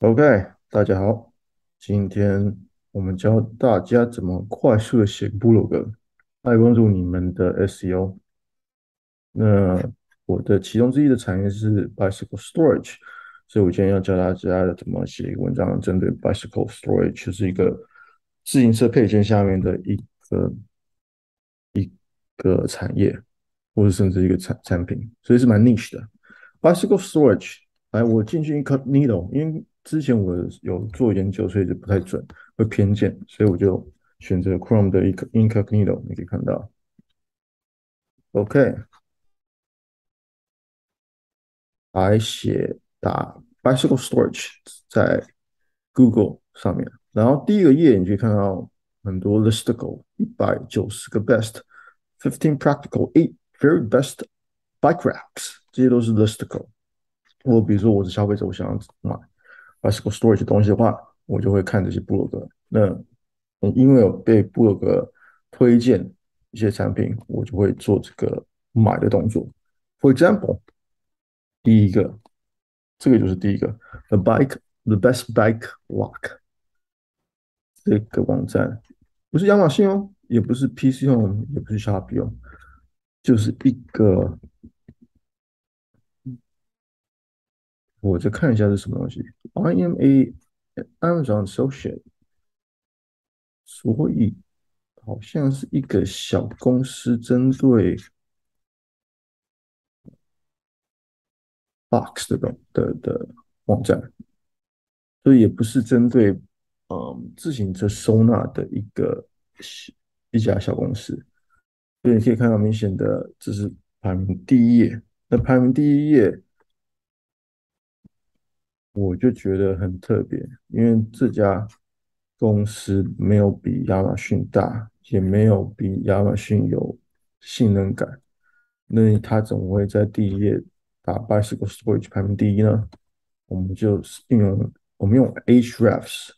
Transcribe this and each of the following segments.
OK，大家好，今天我们教大家怎么快速的写部落格，来帮助你们的 SEO。那我的其中之一的产业是 Bicycle Storage，所以我今天要教大家怎么写一个文章，针对 Bicycle Storage，就是一个自行车配件下面的一个一个产业，或者甚至一个产产品，所以是蛮 niche 的 Bicycle Storage。来，我进去 Incognito，因为之前我有做研究，所以就不太准，会偏见，所以我就选择 Chrome 的一个 Incognito。你可以看到，OK，来写打 Bicycle Storage 在 Google 上面，然后第一个页你可以看到很多 listicle，一百九十个 best，fifteen practical，eight very best bike racks，这些都是 listicle。我比如说我是消费者，我想要买。Bicycle Storage 东西的话，我就会看这些部落格。那因为有被部落格推荐一些产品，我就会做这个买的动作。For example，第一个，这个就是第一个，The Bike The Best Bike Lock 这个网站不是亚马逊哦，也不是 PC 哦，也不是 Shopee 哦，就是一个。我再看一下是什么东西。I am a Amazon associate，所以好像是一个小公司针对 box 的的的网站，所以也不是针对嗯自行车收纳的一个小一家小公司。所以你可以看到明显的，这是排名第一页。那排名第一页。我就觉得很特别，因为这家公司没有比亚马逊大，也没有比亚马逊有信任感。那它怎么会在第一页打 Bicycle Storage 排名第一呢？我们就应用我们用 Ahrefs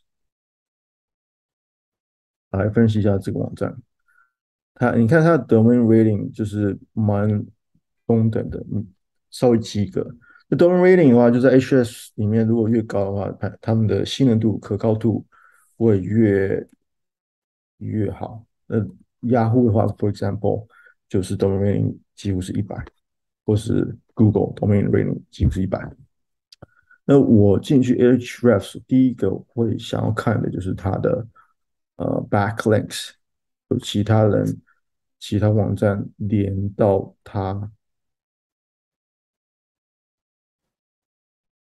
来分析一下这个网站。它你看它的 Domain Rating 就是蛮中等的，稍微及格。那 Domain rating 的话，就在 HS 里面，如果越高的话，它他们的信任度、可靠度会越越好。那 Yahoo 的话，for example，就是 Domain rating 几乎是一百，或是 Google Domain rating 几乎是一百。那我进去 hrefs，第一个会想要看的就是它的呃 backlinks，有其他人、其他网站连到它。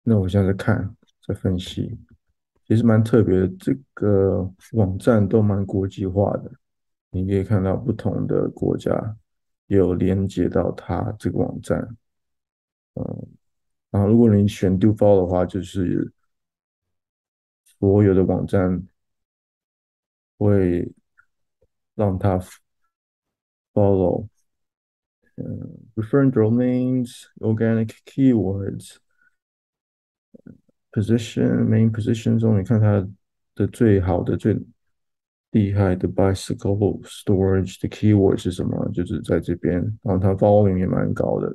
那我现在在看，在分析，其实蛮特别的。这个网站都蛮国际化的，你可以看到不同的国家有连接到它这个网站。嗯，然后如果你选 Do Follow 的话，就是所有的网站会让它 follow。嗯，Referring Domains, Organic Keywords。Position main position 中，你看它的最好的、最厉害的 bicycle storage 的 keyword 是什么？就是在这边，然后它 volume 也蛮高的，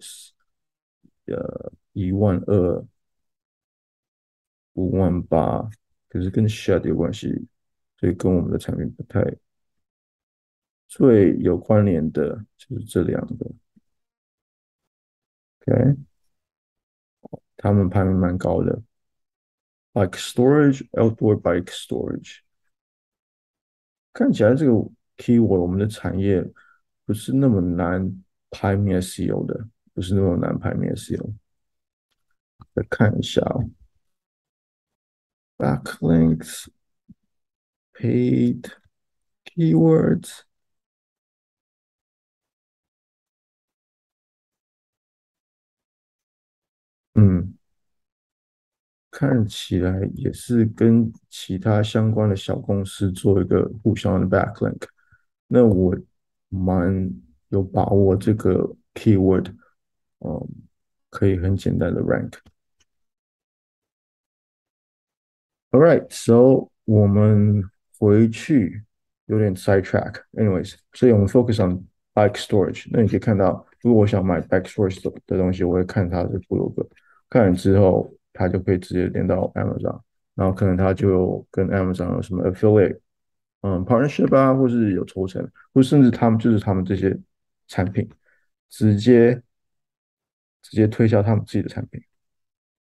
呃，一万二、五万八，可是跟 shed 有关系，所以跟我们的产品不太最有关联的，就是这两个。OK，他们排名蛮高的。Bike storage, outdoor bike storage。看起来这个 keyword 我们的产业不是那么难排名 SEO 的，不是那么难排名 SEO。再看一下哦，backlinks, paid keywords。嗯。 看起来也是跟其他相关的小公司做一个互相的 backlink，那我蛮有把握这个 keyword，嗯，可以很简单的 rank。All right, so 我们回去有点 sidetrack，anyways，所以我们 focus on bike storage。那你可以看到，如果我想买 bike storage 的东西，我会看它的部落格，看完之后。它就可以直接连到 Amazon。然后可能他就跟 Amazon 有什么 affiliate，嗯，partnership 啊，或是有抽成，或甚至他们就是他们这些产品直接直接推销他们自己的产品，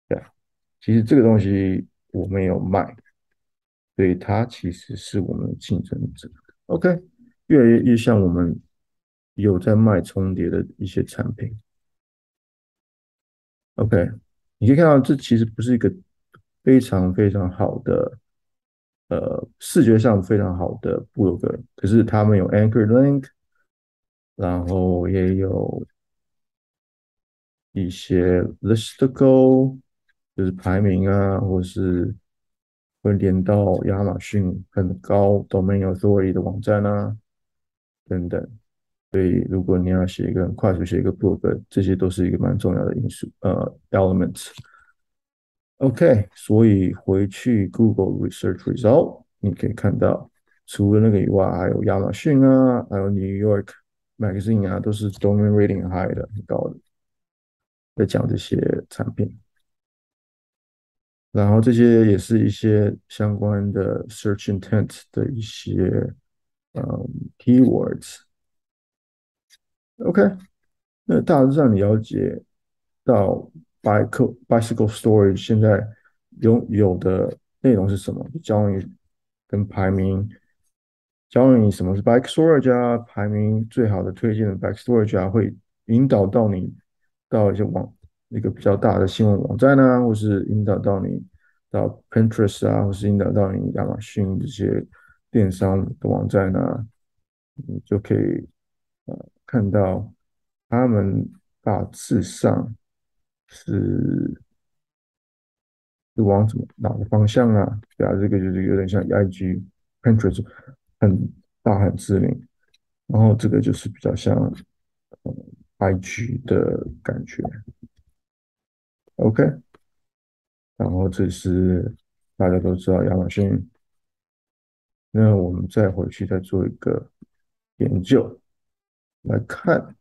对啊，其实这个东西我没有卖，所以它其实是我们的竞争者。OK，越来越越像我们有在卖重叠的一些产品。OK，你可以看到这其实不是一个。非常非常好的，呃，视觉上非常好的部落格，可是他们有 Anchor Link，然后也有一些 Listicle，就是排名啊，或是会连到亚马逊很高 Domain Authority 的网站啊，等等。所以，如果你要写一个很快速写一个部落格，这些都是一个蛮重要的因素，呃，elements。OK，所以回去 Google Research Result，你可以看到，除了那个以外，还有亚马逊啊，还有 New York Magazine 啊，都是 Domain Rating High 的，很高的，在讲这些产品。然后这些也是一些相关的 Search Intent 的一些嗯 Keywords。OK，那大致上你了解到。Bicycle Bicycle Storage 现在拥有的内容是什么？教你跟排名，教你什么是 Bike Storage 啊，排名最好的推荐的 Bike Storage 啊，会引导到你到一些网一个比较大的新闻网站啊，或是引导到你到 Pinterest 啊，或是引导到你亚马逊这些电商的网站啊，你就可以看到他们大致上。是是往什么哪个方向啊？对啊，这个就是有点像 IG、Pinterest 很大很知名，然后这个就是比较像 IG 的感觉。OK，然后这是大家都知道亚马逊，那我们再回去再做一个研究来看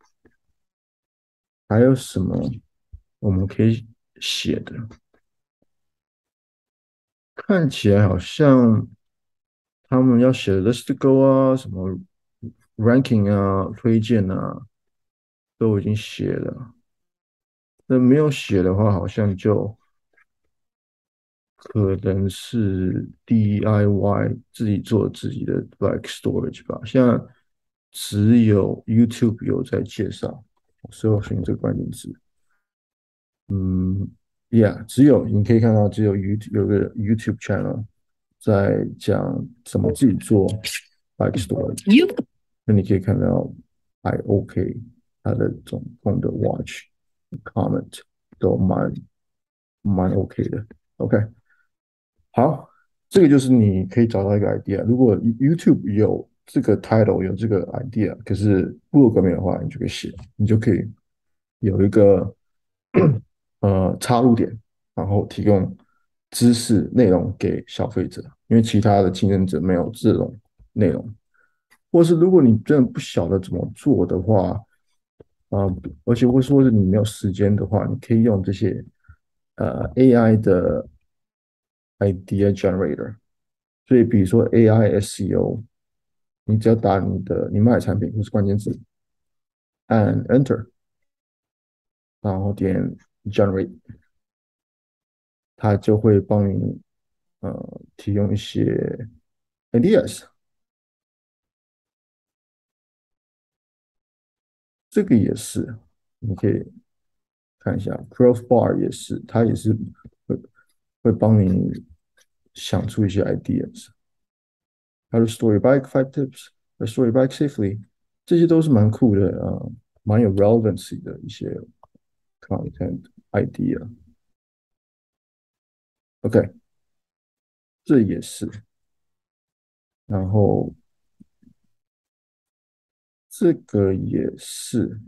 还有什么。我们可以写的，看起来好像他们要写的 list go 啊，什么 ranking 啊，推荐啊，都已经写了。那没有写的话，好像就可能是 DIY 自己做自己的 bike storage 吧。像只有 YouTube 有在介绍，搜寻这个关键词。嗯，Yeah，只有你可以看到，只有 YouTube 有个 YouTube channel 在讲怎么自己做 bike storage。那你可以看到还 OK，它的总共的 watch comment 都蛮蛮 OK 的。OK，好，这个就是你可以找到一个 idea。如果 YouTube 有这个 title 有这个 idea，可是部落格没有的话，你就可以写，你就可以有一个。呃，插入点，然后提供知识内容给消费者，因为其他的竞争者没有这种内容，或是如果你真的不晓得怎么做的话，啊、而且或说是你没有时间的话，你可以用这些呃 AI 的 idea generator，所以比如说 AI SEO，你只要打你的你卖产品或是关键字，按 Enter，然后点。Generate，它就会帮你呃提供一些 ideas。这个也是，你可以看一下 Crossbar 也是，它也是会会帮你想出一些 ideas。How to store your bike five tips, to story bike safely，这些都是蛮酷的啊，蛮有 relevancy 的一些 content。idea，OK，、这也是，然后这个也是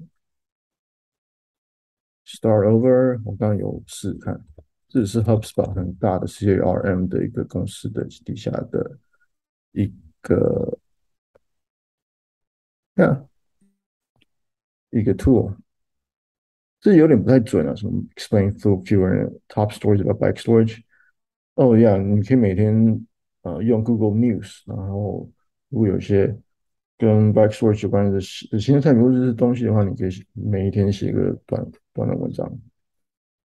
，start over，我刚有试看，这是 HubSpot 很大的 CRM 的一个公司的底下的一个，看，一个 tool。这有点不太准啊，什么 explain through fewer top stories about bike storage，哦，Yeah，，你可以每天呃用 Google News，然后如果有些跟 Bike Storage 有关的新新的产品或者是东西的话，你可以每一天写一个短短的文章。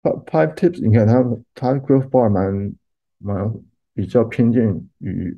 Pipe Tips，你看它它 Growth Bar 蛮蛮比较偏见于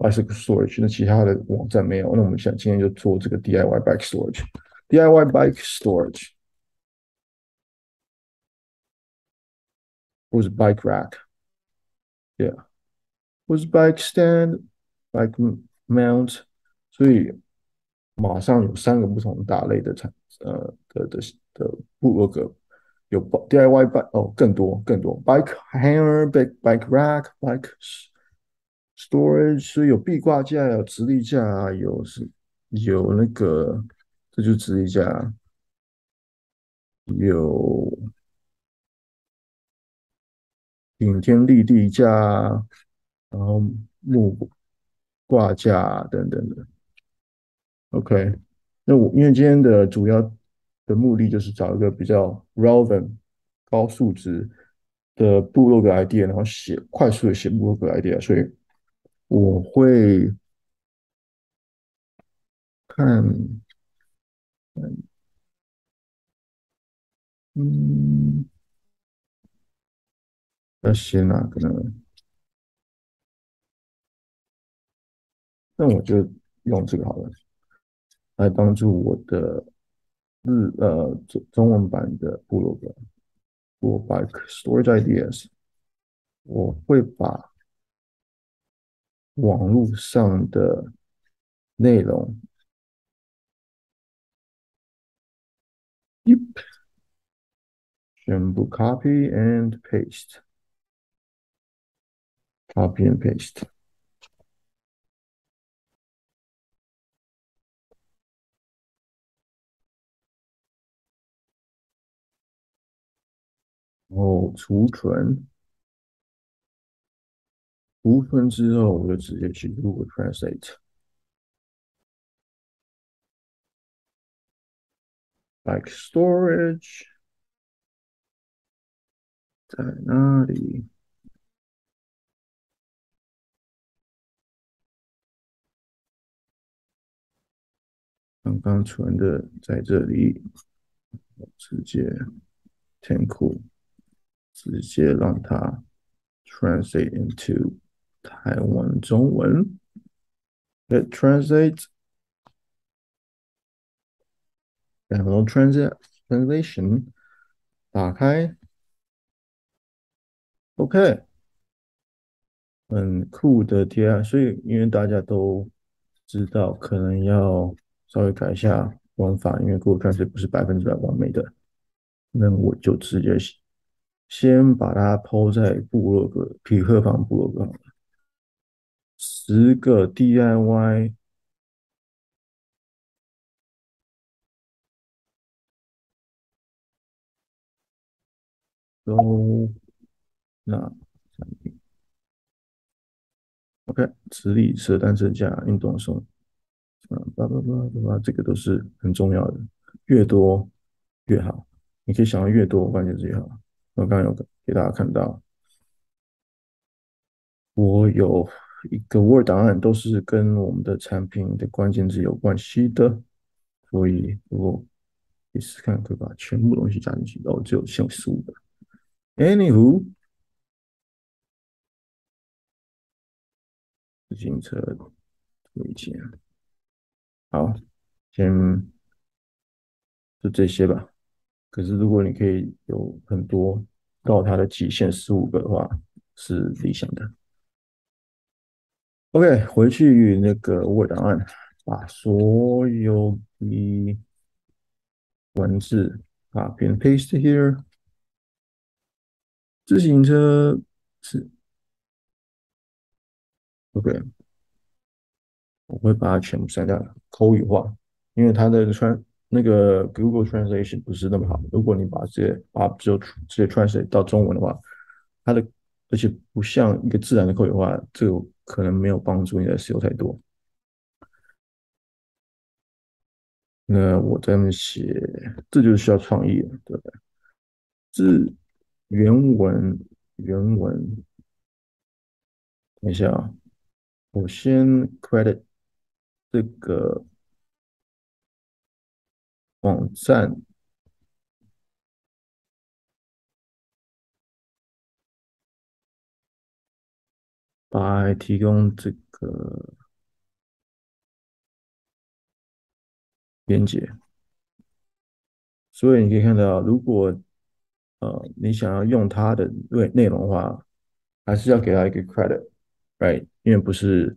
bicycle storage，那其他的网站没有，那我们想今天就做这个 DIY bike storage，DIY bike storage 或是 bike rack，yeah。或是 bike stand、bike mount，所以马上有三个不同大类的产呃的的的部落格，有 DIY bike 哦，更多更多 bike hanger、bike bike rack、bike storage，所以有壁挂架、有直立架，有是有那个这就是直立架，有顶天立地架。然后木挂架等等的，OK。那我因为今天的主要的目的就是找一个比较 relevant 高素质的部落格 idea，然后写快速的写部落格 idea，所以我会看，嗯，要写哪个呢？那我就用这个好了，来帮助我的日呃中中文版的部落格。我把 storage ideas，我会把网络上的内容，Yep，全部 copy and paste，copy and paste。然后储存，储存之后我就直接去 Google Translate。Bike storage 在哪里？刚刚存的在这里，直接填空。直接让它 translate into 台湾中文。Let translate，然后 translate translation 打开，OK，很酷的贴啊！所以因为大家都知道，可能要稍微改一下玩法，因为 Google Translate 不是百分之百完美的，那我就直接。先把它抛在部落格，匹克邦部落格好了。十个 DIY 都那产品，OK，直立式单车架、运动送，啊，叭叭叭叭叭，这个都是很重要的，越多越好。你可以想要越多关键字越好。我刚刚有给大家看到，我有一个 Word 档案，都是跟我们的产品的关键字有关系的，所以如果你试试看，可以把全部东西加进去，然后只有限十五个。Anywho，自行车推荐，好，先就这些吧。可是如果你可以有很多。到它的极限十五个的话是理想的。OK，回去那个 Word 档案，把所有的文字啊先 paste here。自行车是 OK，我会把它全部删掉，口语化，因为它的传那个 Google Translation 不是那么好。如果你把这些把就直接 translate 到中文的话，它的而且不像一个自然的口语化，这个可能没有帮助你的 SEO 太多。那我在那写，这就是需要创意，对不对？字原文原文，等一下啊，我先 credit 这个网站，来提供这个。连接，所以你可以看到，如果呃你想要用它的内内容的话，还是要给他一个 credit，right？因为不是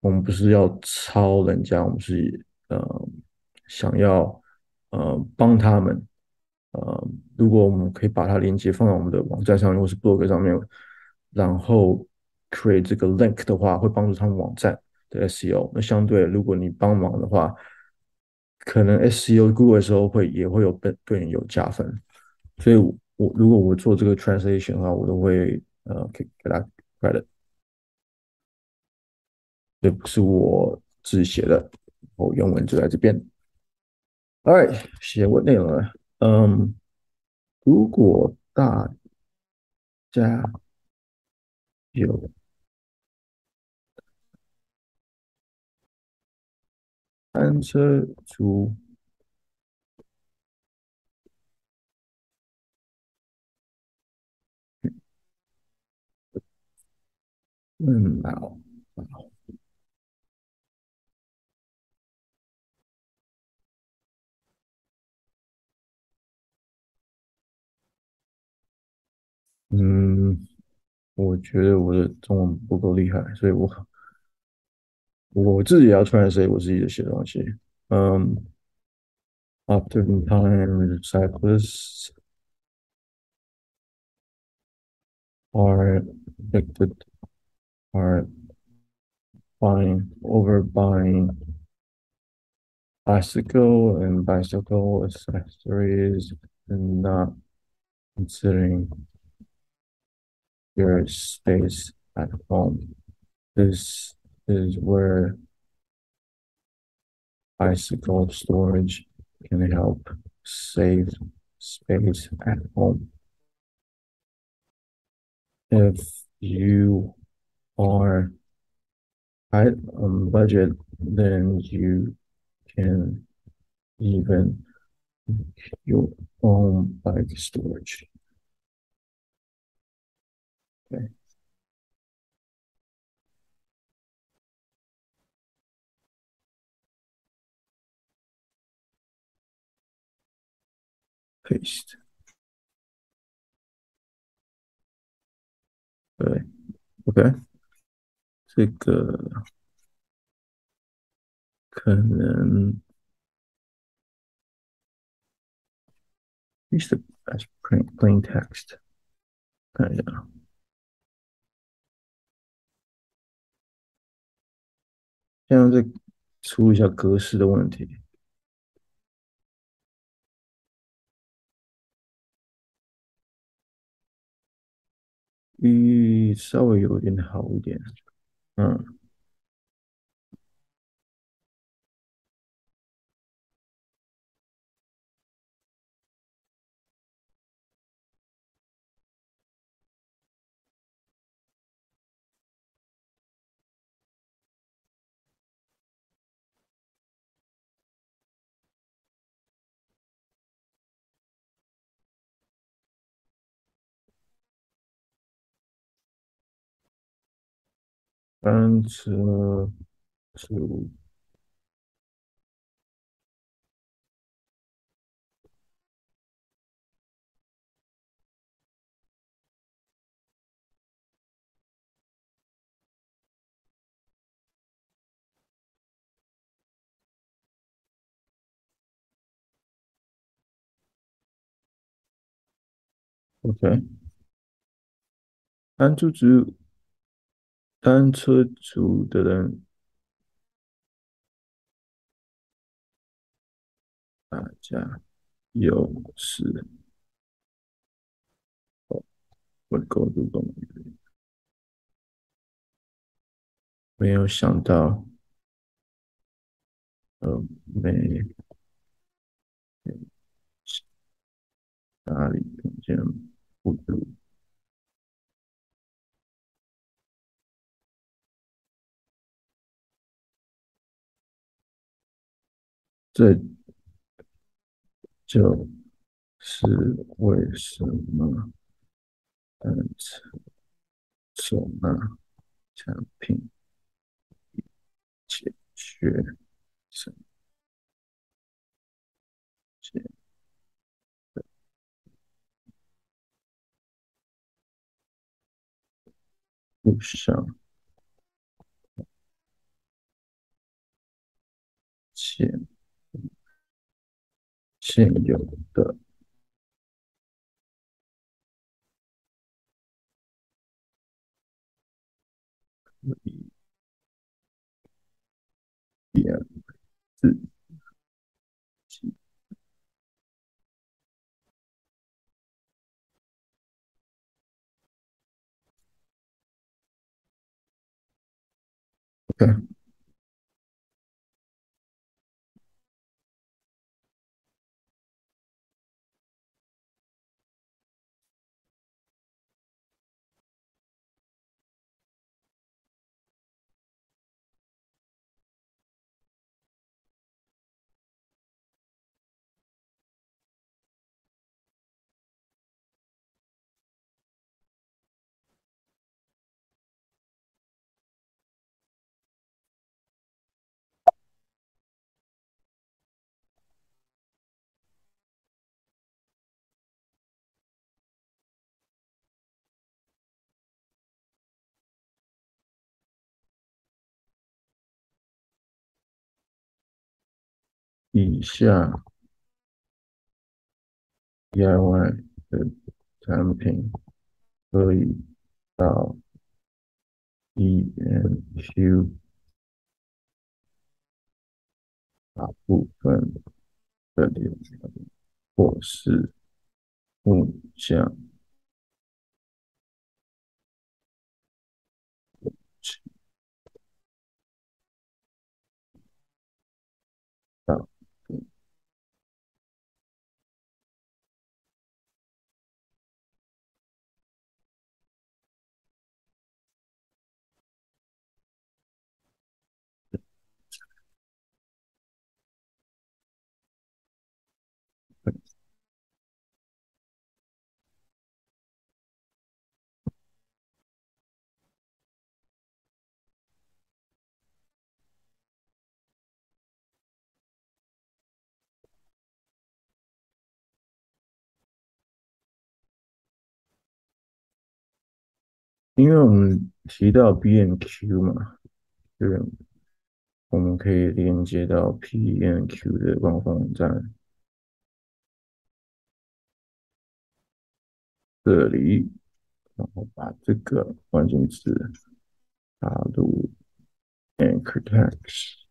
我们不是要抄人家，我们是呃想要呃帮他们。呃，如果我们可以把它连接放到我们的网站上面，或是 blog 上面，然后 create 这个 link 的话，会帮助他们网站的 SEO。那相对，如果你帮忙的话，可能 SEO Google 的时候会也会有对对你有加分，所以我，如果我做这个 translation 的话，我都会呃给给他 credit，这不是我自己写的，我原文就在这边。All right，写过内容了，嗯，如果大家有。单车族嗯，好，嗯，我觉得我的中文不够厉害，所以我。我自己也要 translate 我自己的写东西。嗯、um,，oftentimes cyclists are addicted are buying over buying bicycle and bicycle accessories and not considering your space at home. This is where bicycle storage can help save space at home. If you are tight on budget, then you can even make your own bike storage. Okay. paste。对，OK，这个可能 use the as plain plain text，看一下，现在在出一下格式的问题。嗯，稍微有点好一点，嗯。单车族。OK，单车族。单车族的人，大家有事。哦，我的狗主动没有想到，呃，没哪里听见不足。这就是为什么单车手拿产品解决省钱的不想钱。现有的可以点自己，OK。以下 DIY 的产品可以到 EMQ 大部分的流程，或是木匠。因为我们提到 B N Q 嘛，就是，我们可以连接到 B&Q 的官方网站这里，然后把这个关键词打入 Anchor Text，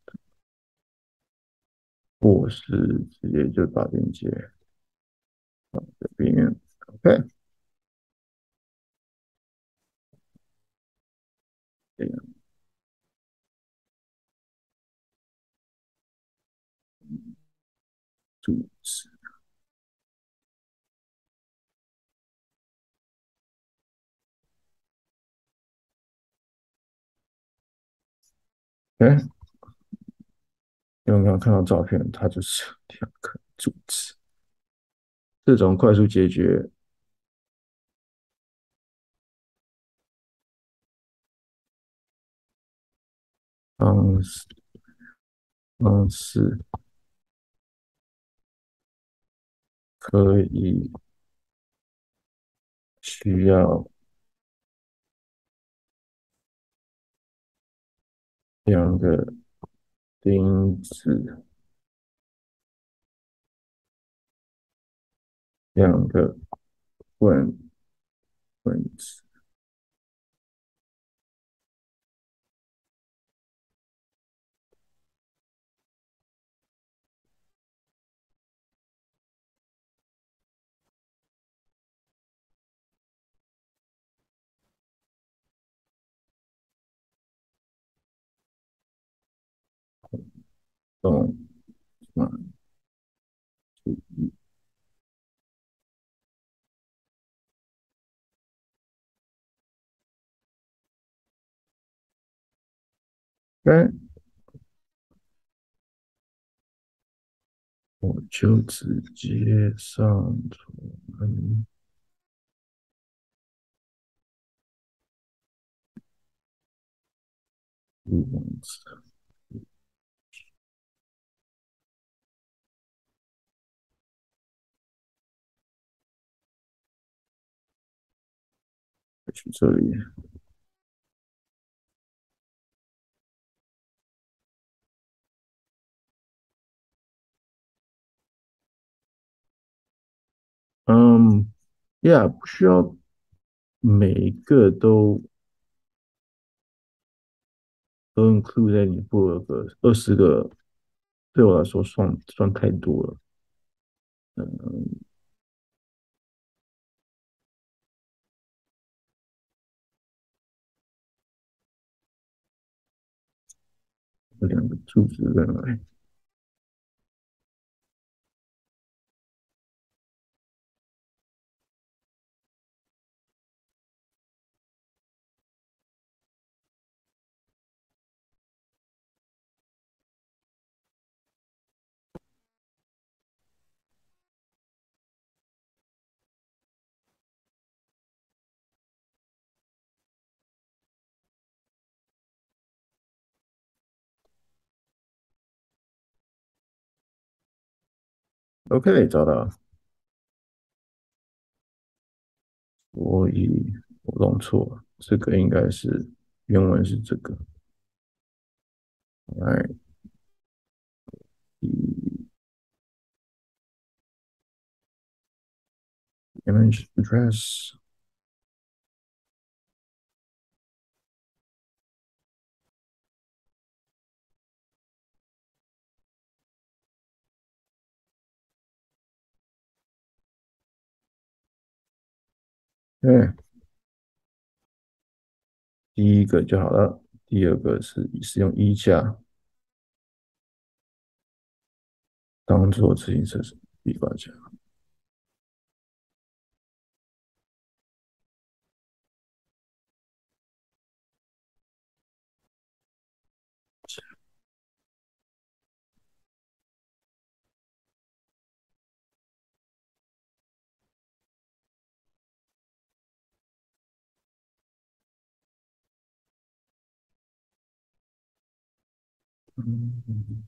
或是直接就把链接到这边，OK。这样，主词。哎，有没有看到照片？它就是两个主词。这种快速解决。方式方式可以需要。两个钉子，两个棍棍子。动漫主义。OK，我就直接上传。录去这里。嗯，Yeah，不需要每一个都都 include 在你部落格，二十个对我来说算算太多了。嗯。这两个柱子在哪里？OK，找到了。所以我弄错了，这个应该是原文是这个。来，image address。嗯，第一个就好了。第二个是使用衣架当做自行车是壁挂架。嗯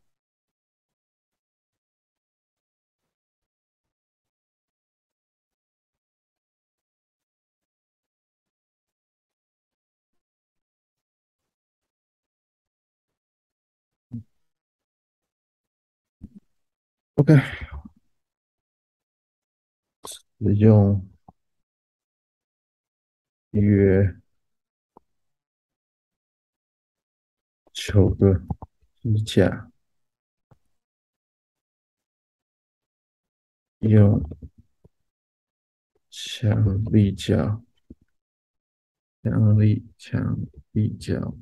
，OK，使用约九个。衣架，用强力胶，强力强力胶。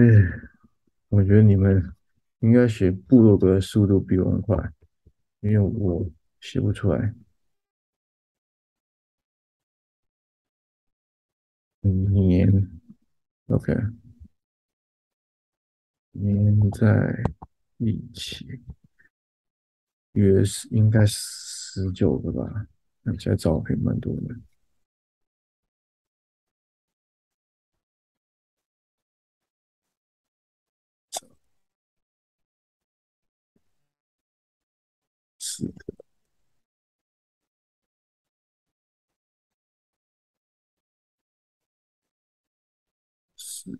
哎，我觉得你们应该写部落格的速度比我们快，因为我写不出来。粘，OK，粘在一起，约是应该十九个吧？看起来照片蛮多的。四个，四，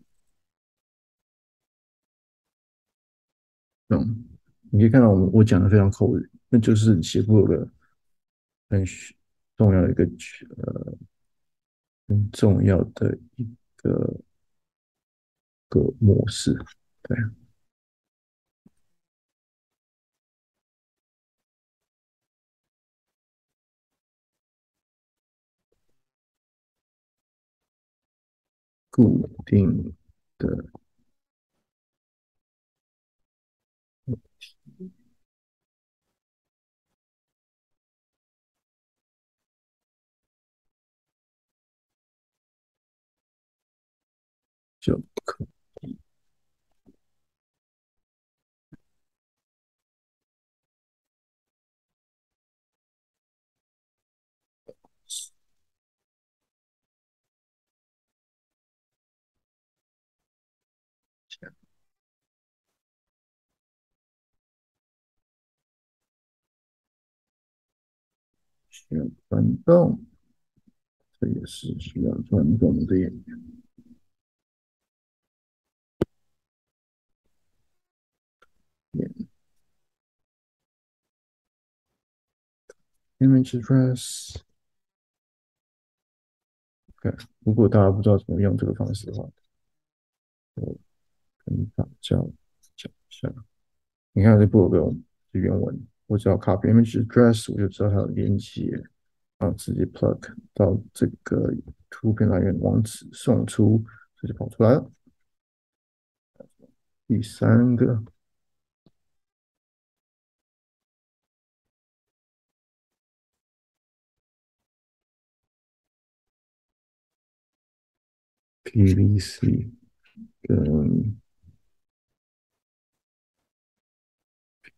嗯，你可以看到我我讲的非常口语，那就是写作的很重要的一个呃很重要的一个个模式，对。固定的。就可需要转动，这也是需要转动的。Image address。OK，如果大家不知道怎么用这个方式的话，我跟大家讲一下。你看这部落格是原文，我只要 copy image dress，我就知道它有连接，然后直接 plug 到这个图片来源网址，送出，这就跑出来了。第三个。PVC 跟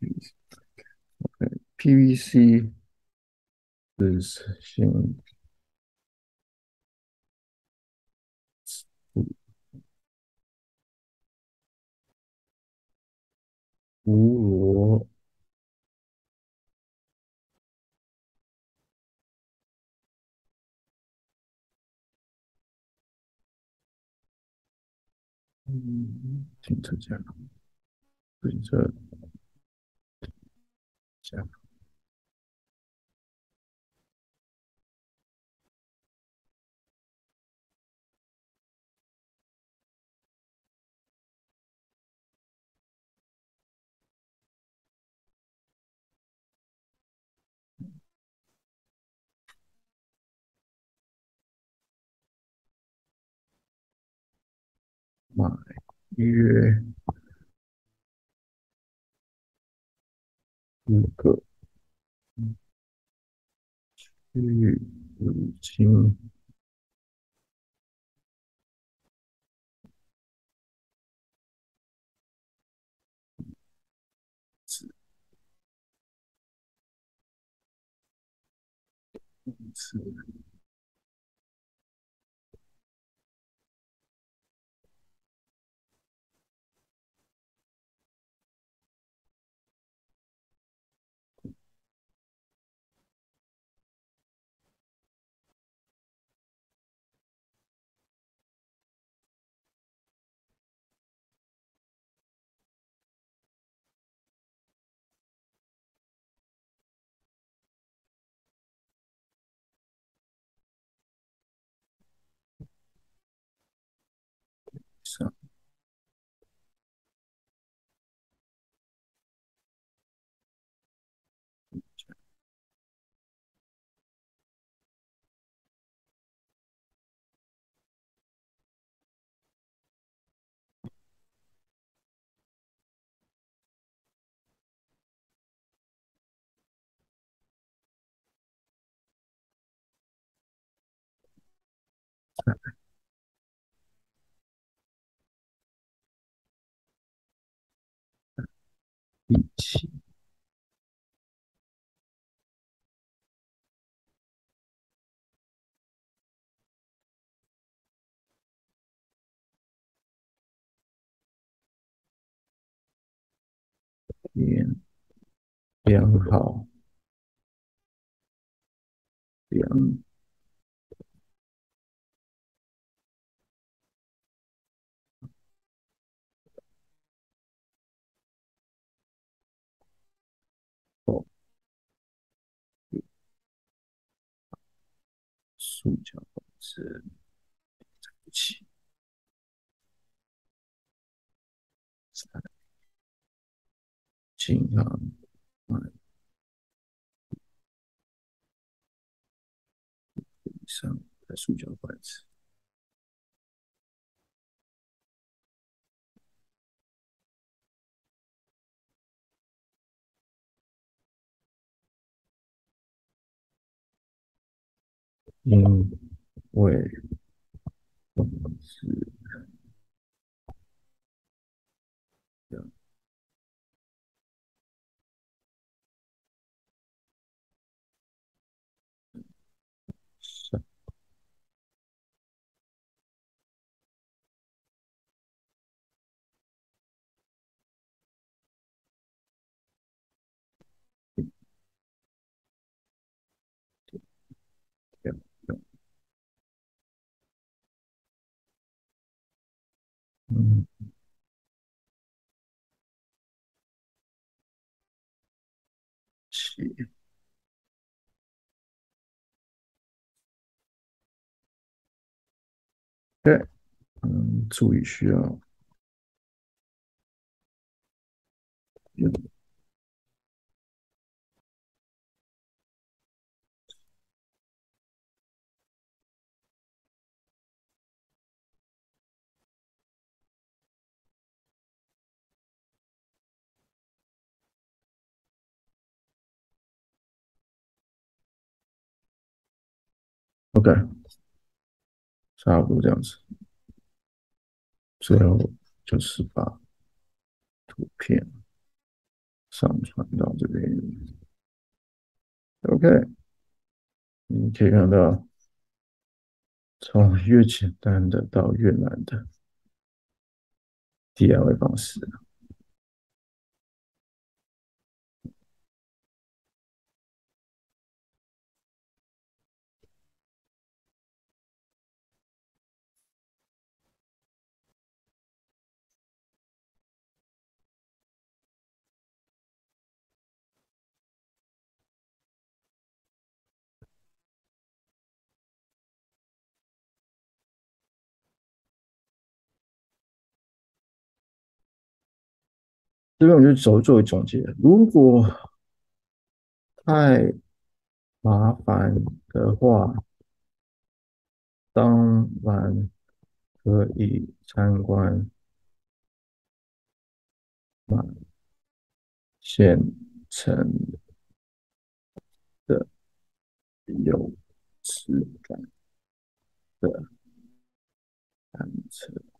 PVC，OK，PVC 是先无螺。嗯，停车架，停车架，买约一个区域已经一起，点，良好，点。塑胶管子在一起，三，经常买以上的塑胶管子。因为是这样，是嗯，七，对，嗯，注意需要。，OK，差不多这样子。最后就是把图片上传到这边。OK，你可以看到，从越简单的到越难的 DIY 方式。这边我就走作为总结。如果太麻烦的话，当然可以参观买现成的有质感的单车。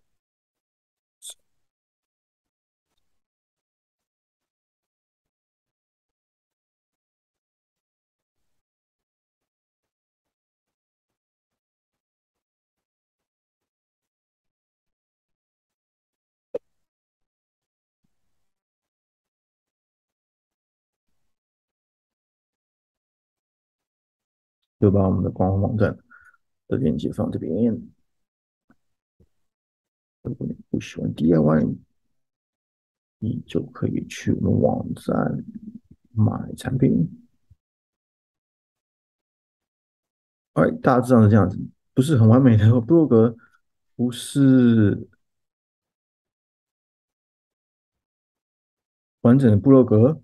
就把我们的官方网站的链接放这边。如果你不喜欢 DIY，你就可以去我们网站买产品。哎，大致上是这样子，不是很完美的布洛格，不是完整的布洛格，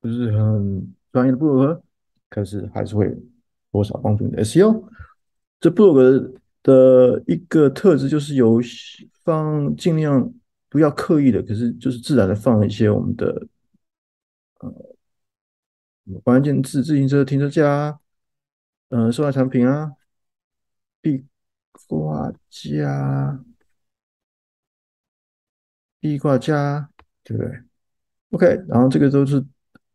不是很专业的布洛格，可是还是会。多少帮助你的 SEO？这部落格的一个特质就是有放尽量不要刻意的，可是就是自然的放一些我们的呃关键字：自行车停车架，嗯、呃，售卖产品啊，壁挂架，壁挂架，对不对？OK，然后这个都是。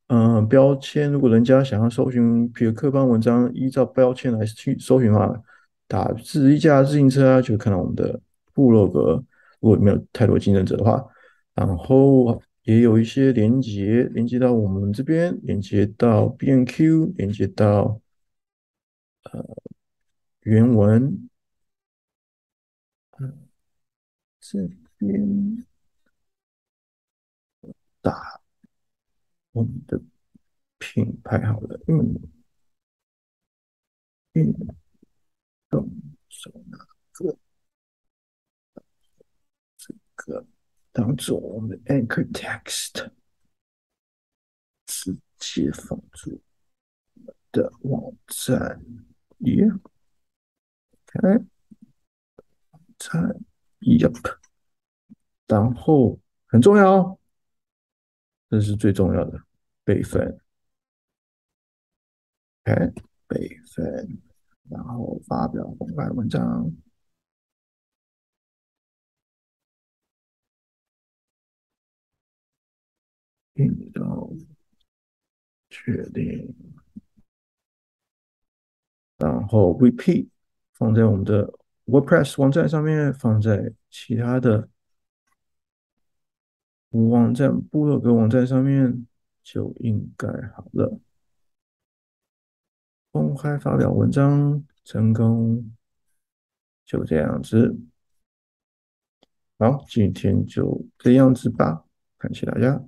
嗯，标签，如果人家想要搜寻，比如客观文章，依照标签来去搜寻的话，打自一架自行车啊，就看到我们的部落格。如果没有太多竞争者的话，然后也有一些连接，连接到我们这边，连接到 B N Q，连接到呃原文，这边打。我们的品牌好了，嗯嗯。动手哪个？这个当做我们的 anchor text，直接放入我们的网站。耶，OK，网站，Yep，然后很重要，这是最重要的备份。OK，备份。然后发表公开文章，运动确定，然后 repeat 放在我们的 WordPress 网站上面，放在其他的网站、部落格网站上面，就应该好了。公开发表文章成功，就这样子。好，今天就这样子吧，感谢大家。